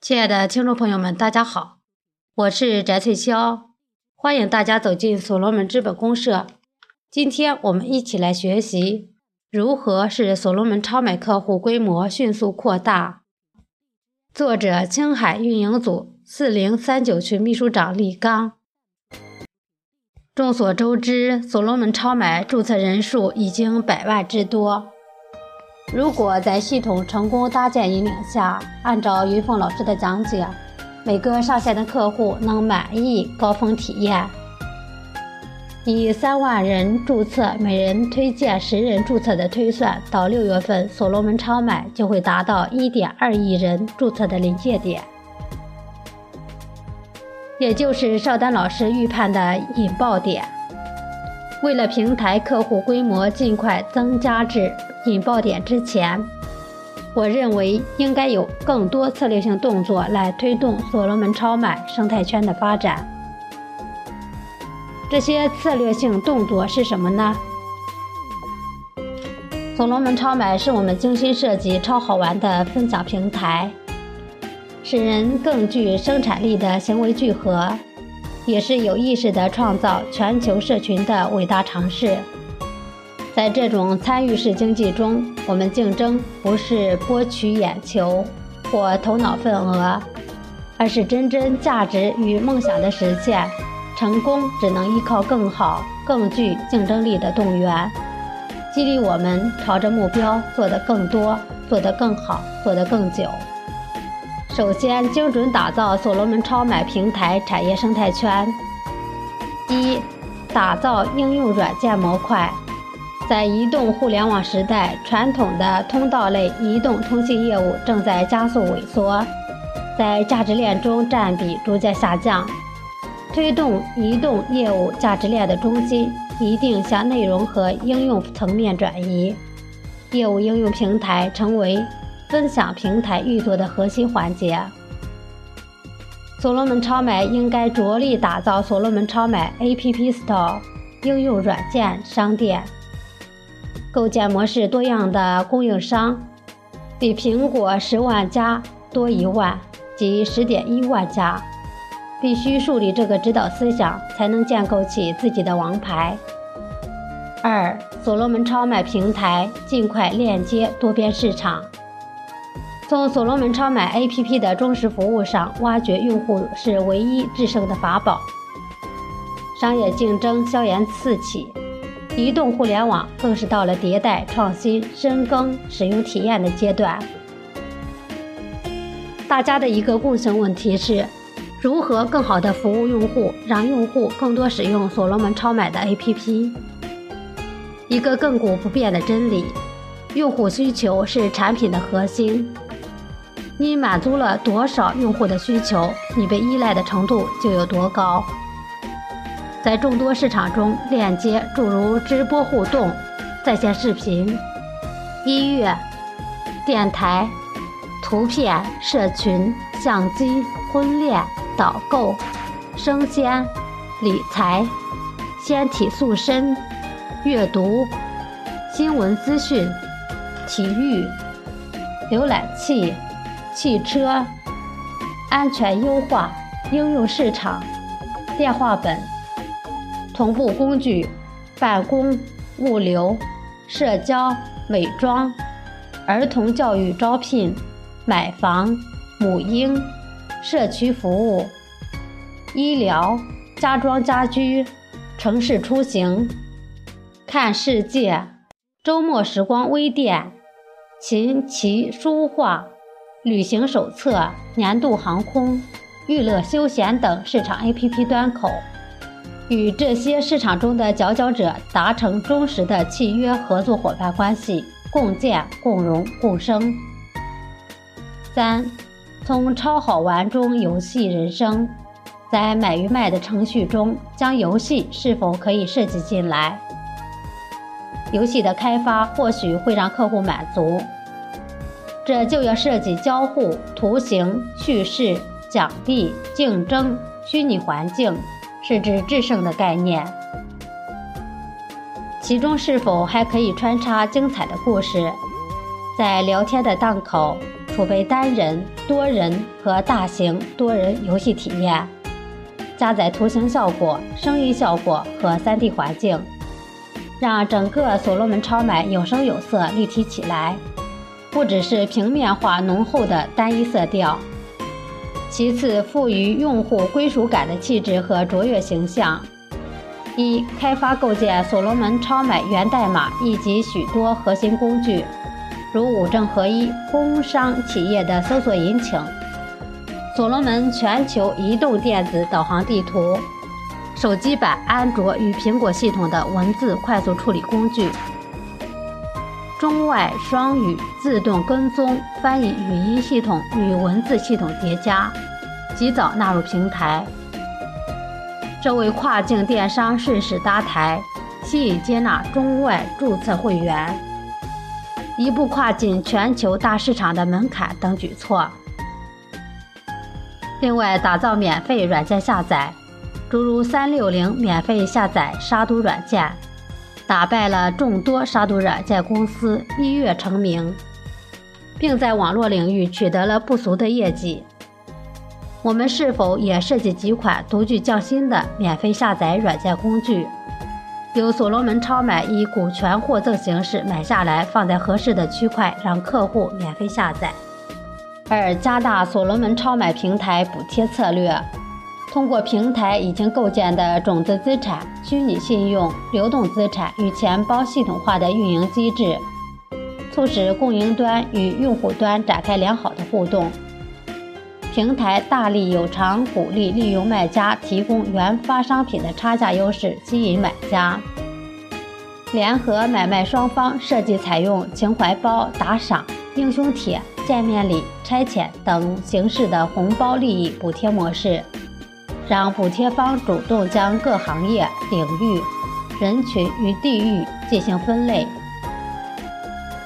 亲爱的听众朋友们，大家好，我是翟翠霄，欢迎大家走进所罗门资本公社。今天我们一起来学习如何使所罗门超买客户规模迅速扩大。作者：青海运营组四零三九群秘书长李刚。众所周知，所罗门超买注册人数已经百万之多。如果在系统成功搭建引领下，按照云凤老师的讲解，每个上线的客户能满意高峰体验。以三万人注册，每人推荐十人注册的推算，到六月份，所罗门超买就会达到一点二亿人注册的临界点，也就是邵丹老师预判的引爆点。为了平台客户规模尽快增加至引爆点之前，我认为应该有更多策略性动作来推动所罗门超买生态圈的发展。这些策略性动作是什么呢？所罗门超买是我们精心设计、超好玩的分享平台，使人更具生产力的行为聚合。也是有意识地创造全球社群的伟大尝试。在这种参与式经济中，我们竞争不是博取眼球或头脑份额，而是真真价值与梦想的实现。成功只能依靠更好、更具竞争力的动员，激励我们朝着目标做得更多、做得更好、做得更久。首先，精准打造所罗门超买平台产业生态圈。一、打造应用软件模块。在移动互联网时代，传统的通道类移动通信业务正在加速萎缩，在价值链中占比逐渐下降。推动移动业务价值链的中心一定向内容和应用层面转移，业务应用平台成为。分享平台运作的核心环节，所罗门超买应该着力打造所罗门超买 App Store 应用软件商店，构建模式多样的供应商，比苹果十万家多一万，即十点一万家。必须树立这个指导思想，才能建构起自己的王牌。二，所罗门超买平台尽快链接多边市场。从所罗门超买 APP 的忠实服务上挖掘用户是唯一制胜的法宝。商业竞争硝烟四起，移动互联网更是到了迭代创新、深耕使用体验的阶段。大家的一个共性问题是，如何更好的服务用户，让用户更多使用所罗门超买的 APP？一个亘古不变的真理：用户需求是产品的核心。你满足了多少用户的需求，你被依赖的程度就有多高。在众多市场中，链接诸如直播互动、在线视频、音乐、电台、图片、社群、相机、婚恋、导购、生鲜、理财、纤体塑身、阅读、新闻资讯、体育、浏览器。汽车安全优化应用市场电话本同步工具办公物流社交美妆儿童教育招聘买房母婴社区服务医疗家装家居城市出行看世界周末时光微店琴棋书画。旅行手册、年度航空、娱乐休闲等市场 APP 端口，与这些市场中的佼佼者达成忠实的契约合作伙伴关系，共建、共荣、共生。三，从超好玩中游戏人生，在买与卖的程序中，将游戏是否可以设计进来？游戏的开发或许会让客户满足。这就要设计交互、图形、叙事、奖励、竞争、虚拟环境，是指制胜的概念。其中是否还可以穿插精彩的故事？在聊天的档口，储备单人、多人和大型多人游戏体验，加载图形效果、声音效果和 3D 环境，让整个所罗门超买有声有色、立体起来，不只是平面化浓厚的单一色调。其次，赋予用户归属感的气质和卓越形象。一、开发构建所罗门超买源代码以及许多核心工具，如五证合一、工商企业的搜索引擎、所罗门全球移动电子导航地图、手机版安卓与苹果系统的文字快速处理工具。中外双语自动跟踪翻译语音系统与文字系统叠加，及早纳入平台。这为跨境电商顺势搭台，吸引接纳中外注册会员，一步跨进全球大市场的门槛等举措。另外，打造免费软件下载，诸如三六零免费下载杀毒软件。打败了众多杀毒软件公司，一跃成名，并在网络领域取得了不俗的业绩。我们是否也设计几款独具匠心的免费下载软件工具，由所罗门超买以股权获赠形式买下来，放在合适的区块，让客户免费下载？二、加大所罗门超买平台补贴策略。通过平台已经构建的种子资产、虚拟信用、流动资产与钱包系统化的运营机制，促使供应端与用户端展开良好的互动。平台大力有偿鼓励利用卖家提供原发商品的差价优势，吸引买家。联合买卖双方设计采用情怀包、打赏、英雄帖、见面礼、差遣等形式的红包利益补贴模式。让补贴方主动将各行业、领域、人群与地域进行分类，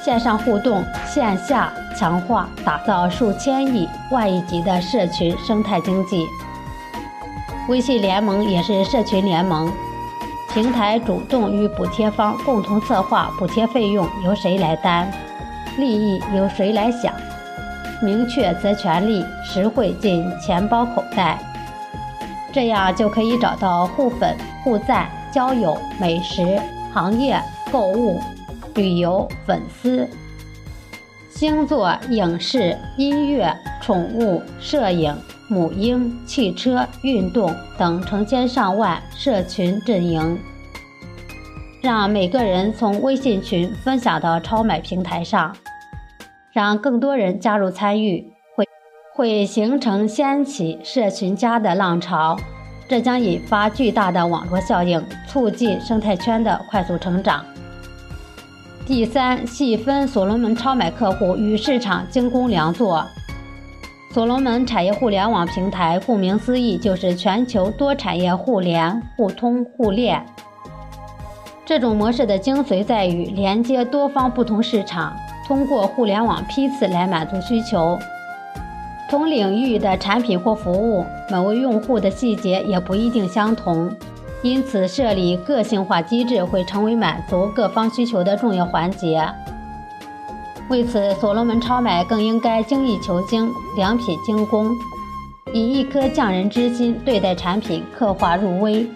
线上互动，线下强化，打造数千亿、万亿级的社群生态经济。微信联盟也是社群联盟，平台主动与补贴方共同策划补贴费用由谁来担，利益由谁来享，明确责权利，实惠进钱包口袋。这样就可以找到互粉、互赞、交友、美食、行业、购物、旅游、粉丝、星座、影视、音乐、宠物、摄影、母婴、汽车、运动等成千上万社群阵营，让每个人从微信群分享到超买平台上，让更多人加入参与。会形成掀起社群家的浪潮，这将引发巨大的网络效应，促进生态圈的快速成长。第三，细分所罗门超买客户与市场精工良作。所罗门产业互联网平台，顾名思义，就是全球多产业互联、互通、互链。这种模式的精髓在于连接多方不同市场，通过互联网批次来满足需求。同领域的产品或服务，每位用户的细节也不一定相同，因此设立个性化机制会成为满足各方需求的重要环节。为此，所罗门超买更应该精益求精、良品精工，以一颗匠人之心对待产品，刻画入微；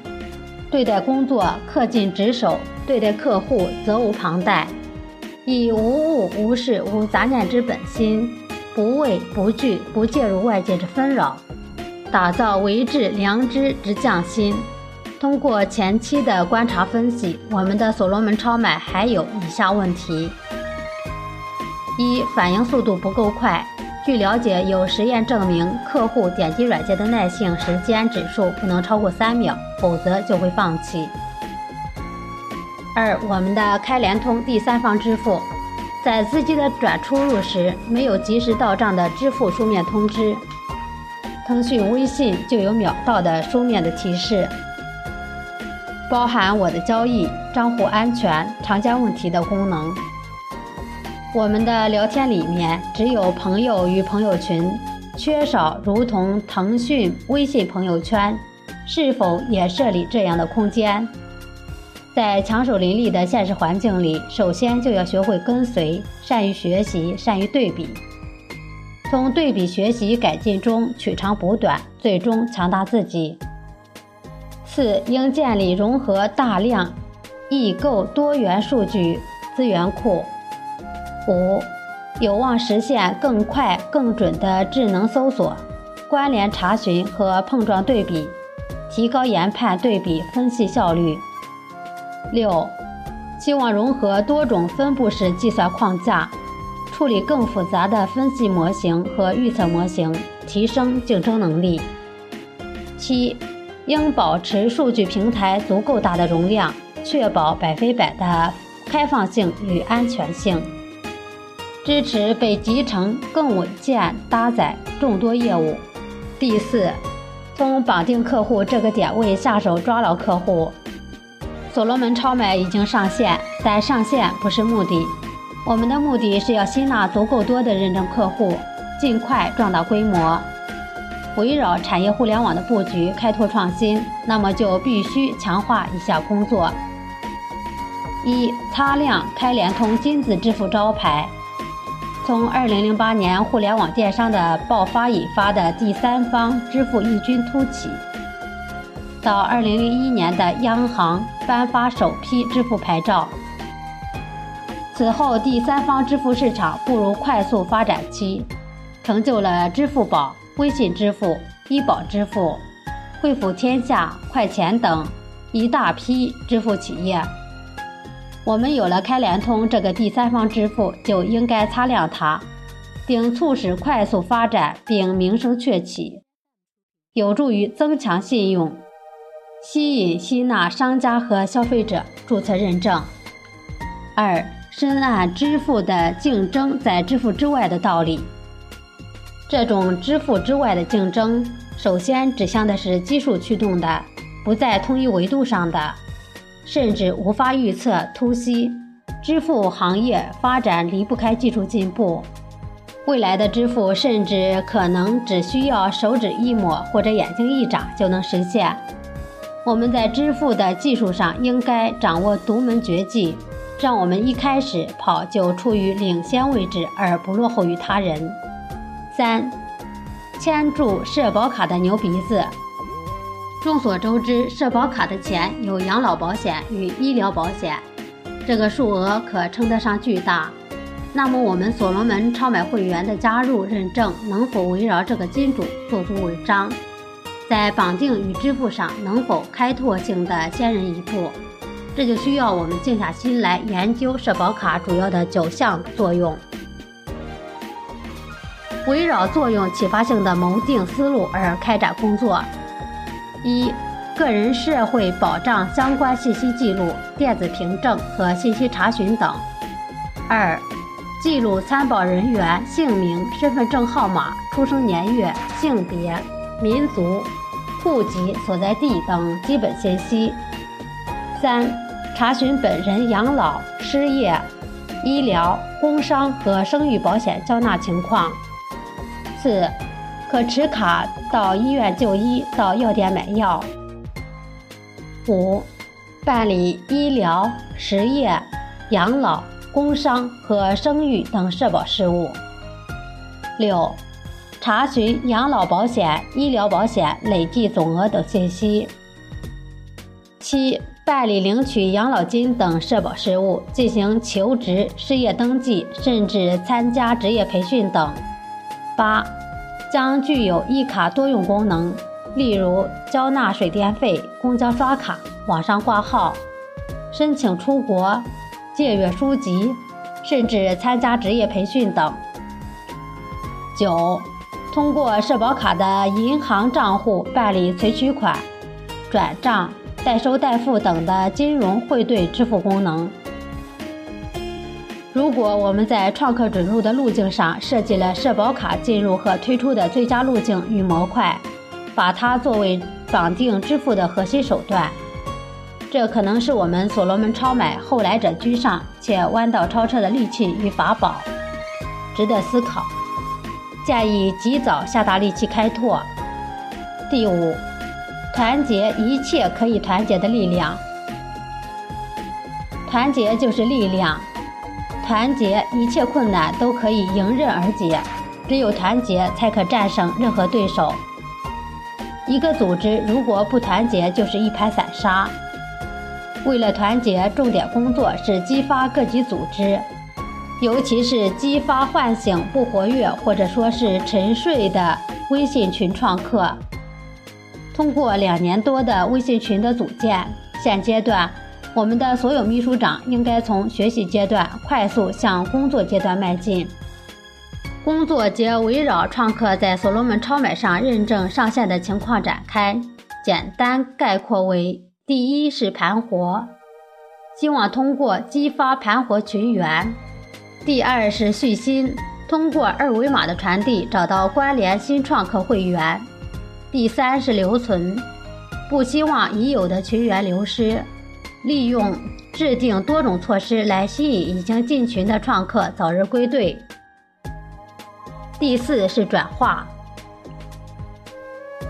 对待工作，恪尽职守；对待客户，责无旁贷，以无物、无事、无杂念之本心。不畏不惧，不介入外界之纷扰，打造为治良知之匠心。通过前期的观察分析，我们的所罗门超买还有以下问题：一、反应速度不够快。据了解，有实验证明，客户点击软件的耐性时间指数不能超过三秒，否则就会放弃。二、我们的开联通第三方支付。在资金的转出入时，没有及时到账的支付书面通知，腾讯微信就有秒到的书面的提示，包含我的交易、账户安全、常见问题的功能。我们的聊天里面只有朋友与朋友群，缺少如同腾讯微信朋友圈，是否也设立这样的空间？在强手林立的现实环境里，首先就要学会跟随，善于学习，善于对比。从对比学习改进中取长补短，最终强大自己。四、应建立融合大量、易购多元数据资源库。五、有望实现更快、更准的智能搜索、关联查询和碰撞对比，提高研判对比分析效率。六、希望融合多种分布式计算框架。处理更复杂的分析模型和预测模型，提升竞争能力。七，应保持数据平台足够大的容量，确保百分百的开放性与安全性。支持被集成更稳健搭载众多业务。第四，从绑定客户这个点位下手抓牢客户。所罗门超买已经上线，但上线不是目的。我们的目的是要吸纳足够多的认证客户，尽快壮大规模。围绕产业互联网的布局开拓创新，那么就必须强化以下工作：一、擦亮开联通金字支付招牌。从2008年互联网电商的爆发引发的第三方支付异军突起，到2001年的央行颁发首批支付牌照。此后，第三方支付市场步入快速发展期，成就了支付宝、微信支付、医保支付、惠普天下、快钱等一大批支付企业。我们有了开联通这个第三方支付，就应该擦亮它，并促使快速发展并名声鹊起，有助于增强信用，吸引吸纳商家和消费者注册认证。二。深谙支付的竞争在支付之外的道理。这种支付之外的竞争，首先指向的是基数驱动的，不在同一维度上的，甚至无法预测突袭。支付行业发展离不开技术进步，未来的支付甚至可能只需要手指一抹或者眼睛一眨就能实现。我们在支付的技术上应该掌握独门绝技。让我们一开始跑就处于领先位置，而不落后于他人。三，牵住社保卡的牛鼻子。众所周知，社保卡的钱有养老保险与医疗保险，这个数额可称得上巨大。那么，我们所罗门超买会员的加入认证能否围绕这个金主做足文章？在绑定与支付上能否开拓性的先人一步？这就需要我们静下心来研究社保卡主要的九项作用，围绕作用启发性的谋定思路而开展工作。一、个人社会保障相关信息记录、电子凭证和信息查询等；二、记录参保人员姓名、身份证号码、出生年月、性别、民族、户籍所在地等基本信息；三。查询本人养老、失业、医疗、工伤和生育保险交纳情况。四、可持卡到医院就医，到药店买药。五、办理医疗、失业、养老、工伤和生育等社保事务。六、查询养老保险、医疗保险累计总额等信息。七。办理领取养老金等社保事务，进行求职、失业登记，甚至参加职业培训等。八、将具有一卡多用功能，例如交纳水电费、公交刷卡、网上挂号、申请出国、借阅书籍，甚至参加职业培训等。九、通过社保卡的银行账户办理存取款、转账。代收代付等的金融汇兑支付功能。如果我们在创客准入的路径上设计了社保卡进入和推出的最佳路径与模块，把它作为绑定支付的核心手段，这可能是我们所罗门超买后来者居上且弯道超车的利器与法宝，值得思考。建议及早下大力气开拓。第五。团结一切可以团结的力量，团结就是力量，团结一切困难都可以迎刃而解。只有团结才可战胜任何对手。一个组织如果不团结，就是一盘散沙。为了团结，重点工作是激发各级组织，尤其是激发唤醒不活跃或者说是沉睡的微信群创客。通过两年多的微信群的组建，现阶段我们的所有秘书长应该从学习阶段快速向工作阶段迈进。工作皆围绕创客在所罗门超买上认证上线的情况展开，简单概括为。第一是盘活，希望通过激发盘活群员；第二是续新，通过二维码的传递找到关联新创客会员；第三是留存，不希望已有的群员流失，利用制定多种措施来吸引已经进群的创客早日归队；第四是转化。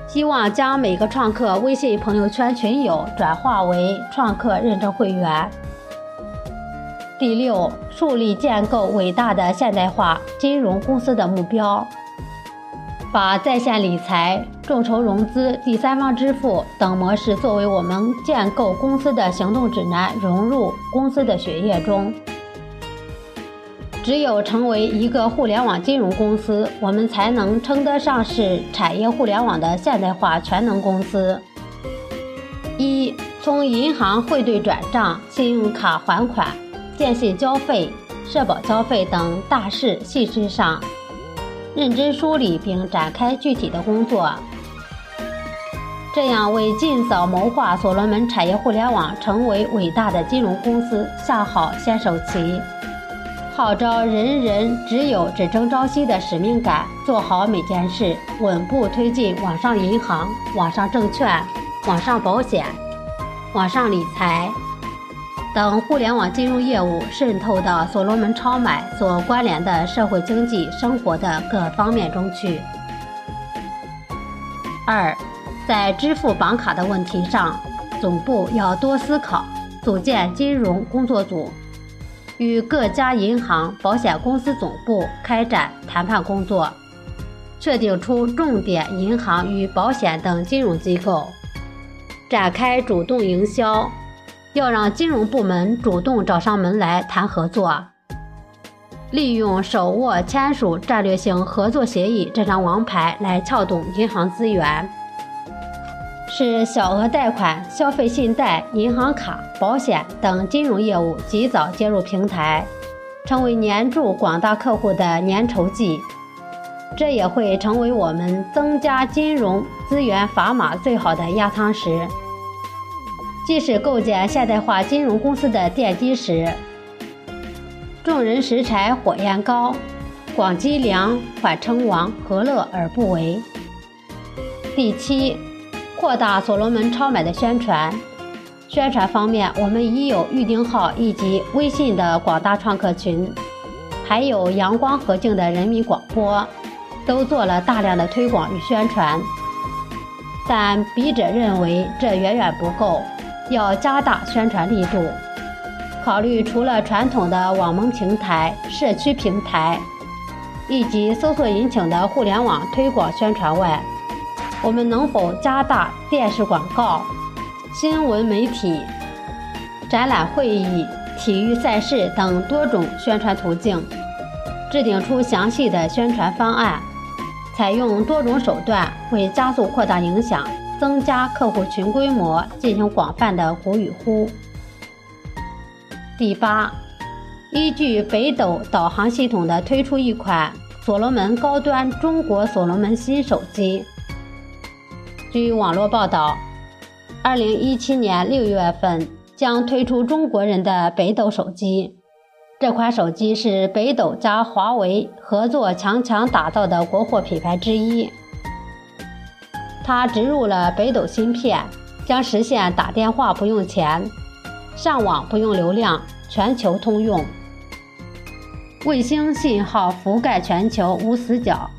希望将每个创客微信朋友圈群友转化为创客认证会员。第六，树立建构伟大的现代化金融公司的目标，把在线理财、众筹融资、第三方支付等模式作为我们建构公司的行动指南，融入公司的血液中。只有成为一个互联网金融公司，我们才能称得上是产业互联网的现代化全能公司。一、从银行汇兑转账、信用卡还款、电信交费、社保交费等大事细事上，认真梳理并展开具体的工作，这样为尽早谋划所罗门产业互联网成为伟大的金融公司下好先手棋。号召人人只有只争朝夕的使命感，做好每件事，稳步推进网上银行、网上证券、网上保险、网上理财等互联网金融业务渗透到所罗门超买所关联的社会经济生活的各方面中去。二，在支付绑卡的问题上，总部要多思考，组建金融工作组。与各家银行、保险公司总部开展谈判工作，确定出重点银行与保险等金融机构，展开主动营销，要让金融部门主动找上门来谈合作，利用手握签署战略性合作协议这张王牌来撬动银行资源。使小额贷款、消费信贷、银行卡、保险等金融业务及早接入平台，成为黏住广大客户的粘稠剂。这也会成为我们增加金融资源砝码最好的压舱石，既是构建现代化金融公司的奠基石。众人拾柴火焰高，广积粮，缓称王，何乐而不为？第七。扩大所罗门超买的宣传。宣传方面，我们已有预定号以及微信的广大创客群，还有阳光和静的人民广播，都做了大量的推广与宣传。但笔者认为这远远不够，要加大宣传力度。考虑除了传统的网盟平台、社区平台以及搜索引擎的互联网推广宣传外，我们能否加大电视广告、新闻媒体、展览会议、体育赛事等多种宣传途径，制定出详细的宣传方案，采用多种手段，会加速扩大影响、增加客户群规模进行广泛的鼓与呼。第八，依据北斗导航系统的推出一款所罗门高端中国所罗门新手机。据网络报道，二零一七年六月份将推出中国人的北斗手机。这款手机是北斗加华为合作强强打造的国货品牌之一。它植入了北斗芯片，将实现打电话不用钱、上网不用流量、全球通用。卫星信号覆盖全球无死角，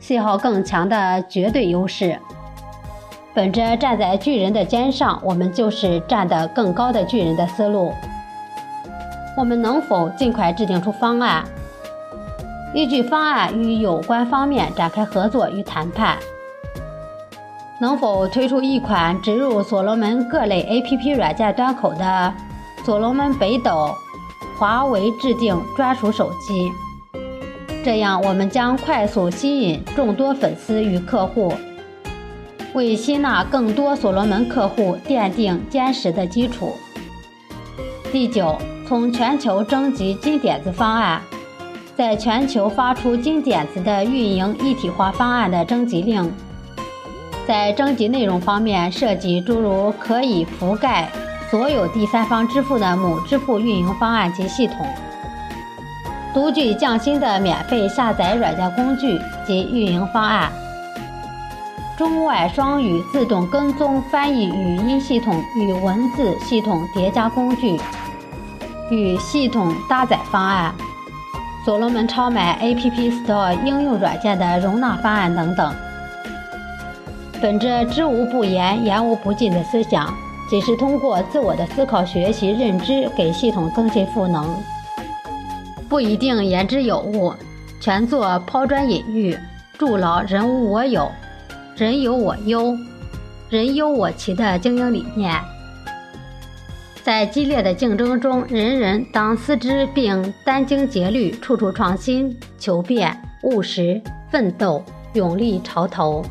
信号更强的绝对优势。本着站在巨人的肩上，我们就是站得更高的巨人的思路。我们能否尽快制定出方案？依据方案与有关方面展开合作与谈判。能否推出一款植入所罗门各类 APP 软件端口的所罗门北斗华为制定专属手机？这样，我们将快速吸引众多粉丝与客户，为吸纳更多所罗门客户奠定坚实的基础。第九，从全球征集金点子方案，在全球发出金点子的运营一体化方案的征集令。在征集内容方面，涉及诸如可以覆盖所有第三方支付的母支付运营方案及系统，独具匠心的免费下载软件工具及运营方案，中外双语自动跟踪翻译语音系统与文字系统叠加工具与系统搭载方案，所罗门超买 App Store 应用软件的容纳方案等等。本着知无不言，言无不尽的思想，仅是通过自我的思考、学习、认知，给系统增进赋能，不一定言之有物，全做抛砖引玉，筑牢“人无我有，人有我优，人优我齐”的经营理念。在激烈的竞争中，人人当思之并殚精竭虑，处处创新、求变、务实、奋斗、勇立潮头。